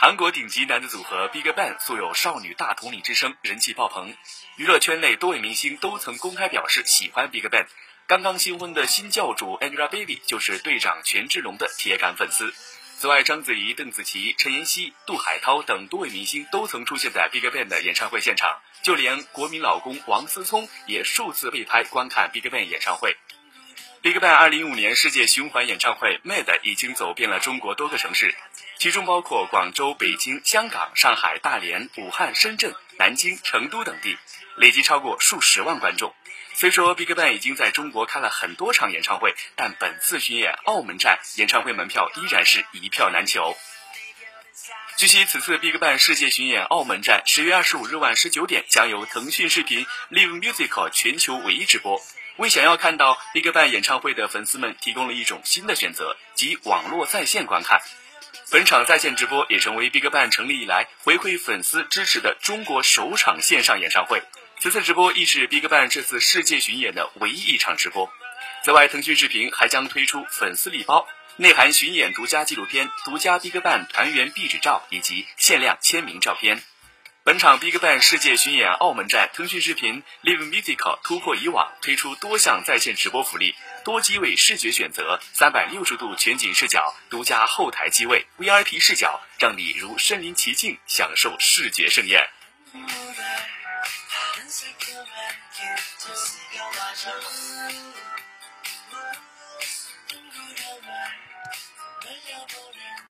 韩国顶级男子组合 BigBang 素有“少女大统领”之称，人气爆棚。娱乐圈内多位明星都曾公开表示喜欢 BigBang。刚刚新婚的新教主 Angelababy 就是队长权志龙的铁杆粉丝。此外，章子怡、邓紫棋、陈妍希、杜海涛等多位明星都曾出现在 BigBang 的演唱会现场。就连国民老公王思聪也数次被拍观看 BigBang 演唱会。BigBang 二零一五年世界巡回演唱会 Mad 已经走遍了中国多个城市，其中包括广州、北京、香港、上海、大连、武汉、深圳、南京、成都等地，累计超过数十万观众。虽说 BigBang 已经在中国开了很多场演唱会，但本次巡演澳门站演唱会门票依然是一票难求。据悉，此次 BigBang 世界巡演澳门站十月二十五日晚十九点将由腾讯视频 Live Music 全球唯一直播。为想要看到 BigBang 演唱会的粉丝们提供了一种新的选择，即网络在线观看。本场在线直播也成为 BigBang 成立以来回馈粉丝支持的中国首场线上演唱会。此次直播亦是 BigBang 这次世界巡演的唯一一场直播。此外，腾讯视频还将推出粉丝礼包，内含巡演独家纪录片、独家 BigBang 团员壁纸照以及限量签名照片。本场 BigBang 世界巡演澳门站，腾讯视频 Live Music 突破以往，推出多项在线直播福利，多机位视觉选择，三百六十度全景视角，独家后台机位，VIP 视角，让你如身临其境，享受视觉盛宴。